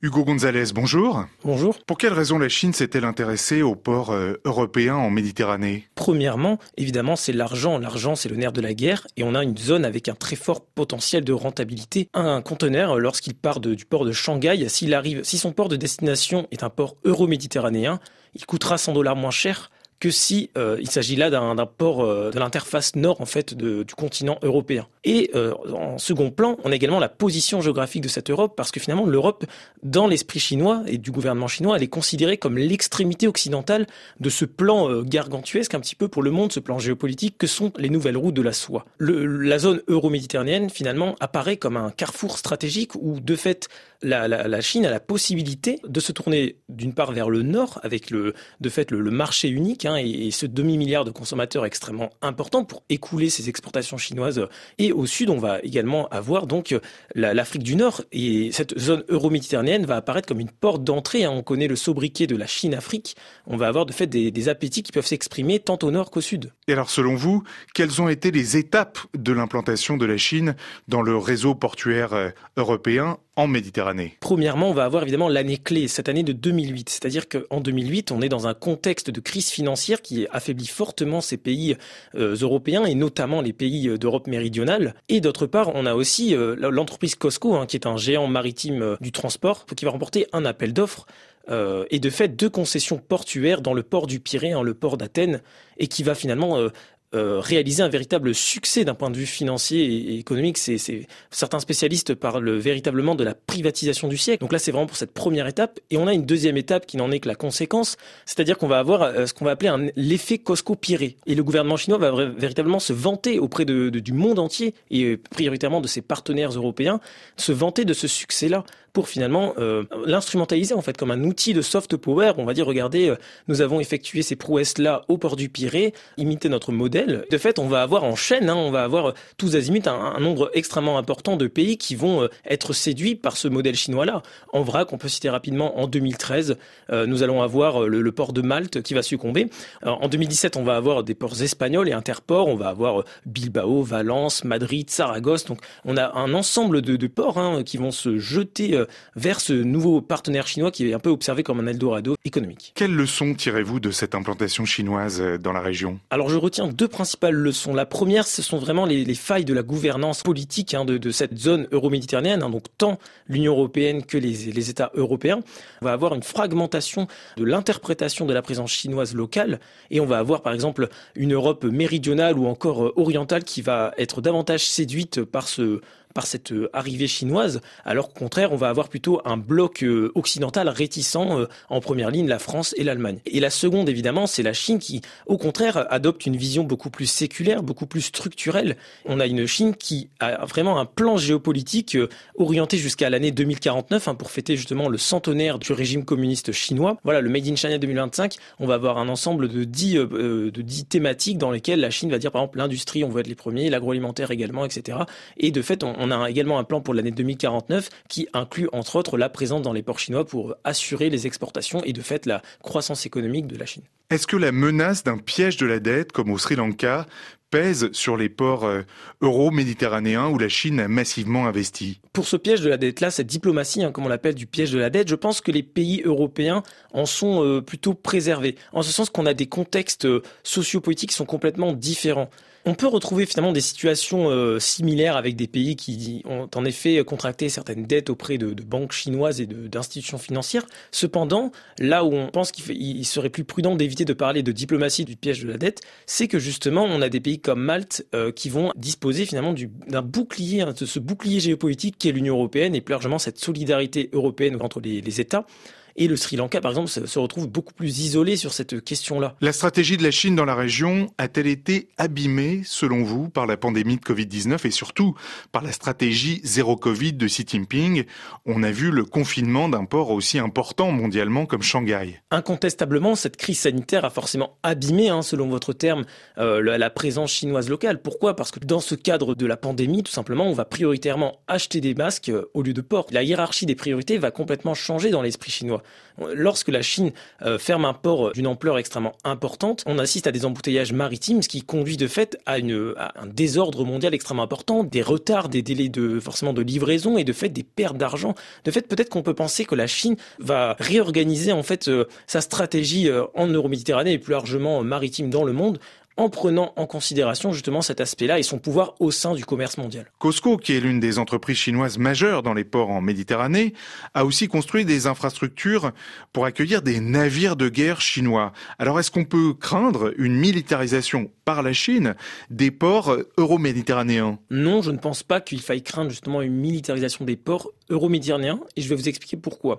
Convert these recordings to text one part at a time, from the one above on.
Hugo Gonzalez, bonjour. Bonjour. Pour quelle raison la Chine s'est-elle intéressée aux ports euh, européens en Méditerranée? Premièrement, évidemment, c'est l'argent. L'argent, c'est le nerf de la guerre et on a une zone avec un très fort potentiel de rentabilité. Un conteneur, lorsqu'il part du port de Shanghai, s'il arrive, si son port de destination est un port euro-méditerranéen, il coûtera 100 dollars moins cher que si euh, il s'agit là d'un port euh, de l'interface nord en fait du continent européen. Et euh, en second plan, on a également la position géographique de cette Europe parce que finalement l'Europe, dans l'esprit chinois et du gouvernement chinois, elle est considérée comme l'extrémité occidentale de ce plan gargantuesque un petit peu pour le monde, ce plan géopolitique que sont les nouvelles routes de la soie. La zone euro-méditerranéenne finalement apparaît comme un carrefour stratégique où de fait la, la, Chine a la possibilité de se tourner d'une part vers le nord avec le de fait le marché unique et, ce demi-milliard de consommateurs extrêmement important pour écouler ces exportations chinoises. Et au sud, on va également avoir donc l'Afrique du Nord et cette zone euro-méditerranéenne va apparaître comme une porte d'entrée. Hein. On connaît le sobriquet de la Chine-Afrique. On va avoir de fait des, des appétits qui peuvent s'exprimer tant au nord qu'au sud. Et alors, selon vous, quelles ont été les étapes de l'implantation de la Chine dans le réseau portuaire euh, européen Méditerranée Premièrement, on va avoir évidemment l'année clé, cette année de 2008. C'est-à-dire qu'en 2008, on est dans un contexte de crise financière qui affaiblit fortement ces pays euh, européens et notamment les pays euh, d'Europe méridionale. Et d'autre part, on a aussi euh, l'entreprise Costco, hein, qui est un géant maritime du transport, qui va remporter un appel d'offres et de fait deux concessions portuaires dans le port du Pirée, hein, le port d'Athènes, et qui va finalement réaliser un véritable succès d'un point de vue financier et économique. C'est, certains spécialistes parlent véritablement de la privatisation du siècle. Donc là, c'est vraiment pour cette première étape. Et on a une deuxième étape qui n'en est que la conséquence, c'est-à-dire qu'on va avoir euh, ce qu'on va appeler un, l'effet Costco-Pirée. Et le gouvernement chinois va véritablement se vanter auprès de, du monde entier et euh, prioritairement de ses partenaires européens, se vanter de ce succès-là pour finalement euh, l'instrumentaliser en fait comme un outil de soft power. On va dire regardez, euh, nous avons effectué ces prouesses là au port du Pirée, imiter notre modèle. De fait, on va avoir en chaîne, hein, on va avoir euh, tous azimuts un, nombre extrêmement important de pays qui vont être séduits par ce modèle chinois là. En vrac, on peut citer rapidement en 2013, nous allons avoir le, port de Malte qui va succomber. en 2017, on va avoir des ports espagnols et interports. On va avoir Bilbao, Valence, Madrid, Saragosse. Donc, on a un ensemble de, ports hein, qui vont se jeter vers ce nouveau partenaire chinois qui est un peu observé comme un Eldorado économique. Quelles leçons tirez-vous de cette implantation chinoise euh, dans la région? Alors je retiens deux principales leçons. La première, ce sont vraiment les, failles de la gouvernance politique hein, de, cette zone euro-méditerranéenne, hein, donc tant l'Union européenne que les, les États européens. On va avoir une fragmentation de l'interprétation de la présence chinoise locale et on va avoir par exemple une Europe méridionale ou encore euh, orientale qui va être davantage séduite par ce par cette euh, arrivée chinoise, alors qu'au contraire, on va avoir plutôt un bloc euh, occidental réticent euh, en première ligne, la France et l'Allemagne. Et la seconde, évidemment, c'est la Chine qui, au contraire, adopte une vision beaucoup plus séculaire, beaucoup plus structurelle. On a une Chine qui a vraiment un plan géopolitique orienté jusqu'à l'année 2049 hein, pour fêter justement le centenaire du régime communiste chinois. Voilà, le Made in China 2025, on va avoir un ensemble de dix, de dix thématiques dans lesquelles la Chine va dire, par exemple, l'industrie, on veut être les premiers, l'agroalimentaire également, etc. Et de fait, on a également un plan pour l'année 2049 qui inclut entre autres la présence dans les ports chinois pour assurer les exportations et de fait la croissance économique de la Chine. Est-ce que la menace d'un piège de la dette comme au Sri Lanka pèse sur les ports euh, euro-méditerranéens où la Chine a massivement investi? Pour ce piège de la dette-là, cette diplomatie, hein, comme on l'appelle, du piège de la dette, je pense que les pays européens en sont euh, plutôt préservés. En ce sens qu'on a des contextes euh, sociopolitiques qui sont complètement différents. On peut retrouver finalement des situations euh, similaires avec des pays qui ont en effet contracté certaines dettes auprès de, banques chinoises et d'institutions financières. Cependant, là où on pense qu'il serait plus prudent d'éviter de parler de diplomatie du piège de la dette, c'est que justement on a des pays comme Malte euh, qui vont disposer finalement d'un bouclier, de ce bouclier géopolitique qui est l'Union européenne et plus largement cette solidarité européenne entre les États. Et le Sri Lanka, par exemple, se retrouve beaucoup plus isolé sur cette question-là. La stratégie de la Chine dans la région a-t-elle été abîmée, selon vous, par la pandémie de Covid-19 et surtout par la stratégie zéro Covid de Xi Jinping? On a vu le confinement d'un port aussi important mondialement comme Shanghai. Incontestablement, cette crise sanitaire a forcément abîmé, hein, selon votre terme, euh, la présence chinoise locale. Pourquoi? Parce que dans ce cadre de la pandémie, tout simplement, on va prioritairement acheter des masques euh, au lieu de ports. La hiérarchie des priorités va complètement changer dans l'esprit chinois. Lorsque la Chine ferme un port d'une ampleur extrêmement importante, on assiste à des embouteillages maritimes, ce qui conduit de fait à, un désordre mondial extrêmement important, des retards, des délais de forcément de livraison et de fait des pertes d'argent. De fait, peut-être qu'on peut penser que la Chine va réorganiser en fait sa stratégie en Euroméditerranée et plus largement maritime dans le monde en prenant en considération justement cet aspect-là et son pouvoir au sein du commerce mondial. Costco, qui est l'une des entreprises chinoises majeures dans les ports en Méditerranée, a aussi construit des infrastructures pour accueillir des navires de guerre chinois. Alors est-ce qu'on peut craindre une militarisation par la Chine des ports euro-méditerranéens? Non, je ne pense pas qu'il faille craindre justement une militarisation des ports euro-méditerranéens et je vais vous expliquer pourquoi.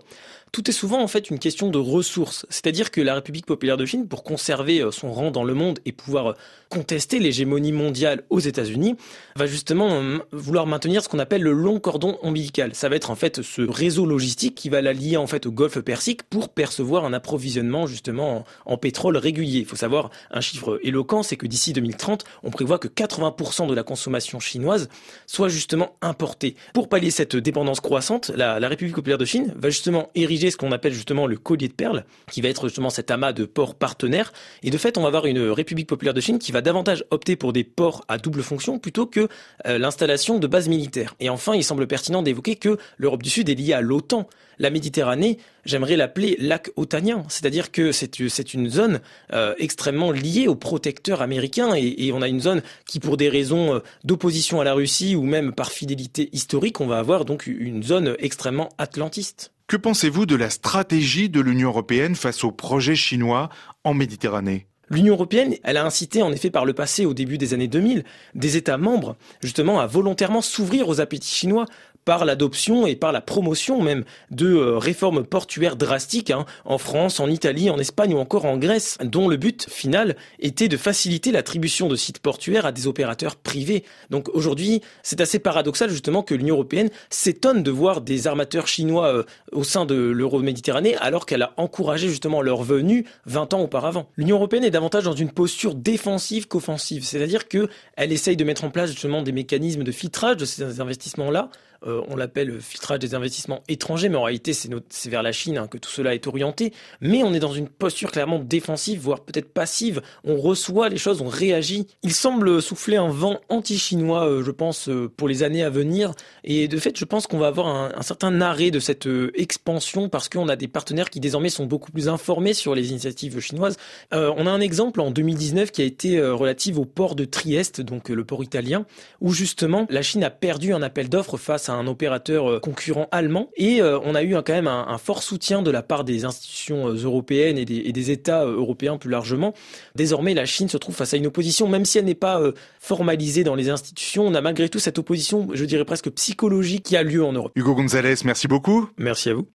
Tout est souvent en fait une question de ressources, c'est-à-dire que la République populaire de Chine, pour conserver euh, son rang dans le monde et pouvoir euh, contester l'hégémonie mondiale aux États-Unis, va justement euh, vouloir maintenir ce qu'on appelle le long cordon ombilical. Ça va être en fait ce réseau logistique qui va la lier en fait au Golfe Persique pour percevoir un approvisionnement justement en, pétrole régulier. Il faut savoir un chiffre éloquent, c'est que d'ici 2030, on prévoit que 80% de la consommation chinoise soit justement importée. Pour pallier cette dépendance croissante, la, République populaire de Chine va justement ériger ce qu'on appelle justement le collier de perles, qui va être justement cet amas de ports partenaires. Et de fait, on va avoir une République populaire de Chine qui va davantage opter pour des ports à double fonction plutôt que euh, l'installation de bases militaires. Et enfin, il semble pertinent d'évoquer que l'Europe du Sud est liée à l'OTAN. La Méditerranée, j'aimerais l'appeler lac otanien, c'est-à-dire que c'est une zone euh, extrêmement liée aux protecteurs américains et, et, on a une zone qui, pour des raisons euh, d'opposition à la Russie ou même par fidélité historique, on va avoir donc une zone extrêmement atlantiste. Que pensez-vous de la stratégie de l'Union européenne face au projet chinois en Méditerranée? L'Union européenne, elle a incité en effet par le passé, au début des années 2000, des États membres justement à volontairement s'ouvrir aux appétits chinois par l'adoption et par la promotion même de euh, réformes portuaires drastiques hein, en France, en Italie, en Espagne ou encore en Grèce, dont le but final était de faciliter l'attribution de sites portuaires à des opérateurs privés. Donc aujourd'hui, c'est assez paradoxal justement que l'Union européenne s'étonne de voir des armateurs chinois euh, au sein de l'Euro-Méditerranée alors qu'elle a encouragé justement leur venue 20 ans auparavant. L'Union européenne est davantage dans une posture défensive qu'offensive, c'est-à-dire que elle essaye de mettre en place justement des mécanismes de filtrage de ces investissements-là euh, on l'appelle filtrage des investissements étrangers, mais en réalité c'est vers la Chine hein, que tout cela est orienté. Mais on est dans une posture clairement défensive, voire peut-être passive. On reçoit les choses, on réagit. Il semble souffler un vent anti-chinois, euh, je pense, euh, pour les années à venir. Et de fait, je pense qu'on va avoir un, certain arrêt de cette expansion parce qu'on a des partenaires qui désormais sont beaucoup plus informés sur les initiatives chinoises. on a un exemple en 2019 qui a été relatif au port de Trieste, donc le port italien, où justement la Chine a perdu un appel d'offres face un opérateur euh, concurrent allemand. Et euh, on a eu quand même un, fort soutien de la part des institutions euh, européennes et des, États européens plus largement. Désormais, la Chine se trouve face à une opposition, même si elle n'est pas formalisée dans les institutions, on a malgré tout cette opposition, je dirais presque psychologique, qui a lieu en Europe. Hugo González, merci beaucoup. Merci à vous.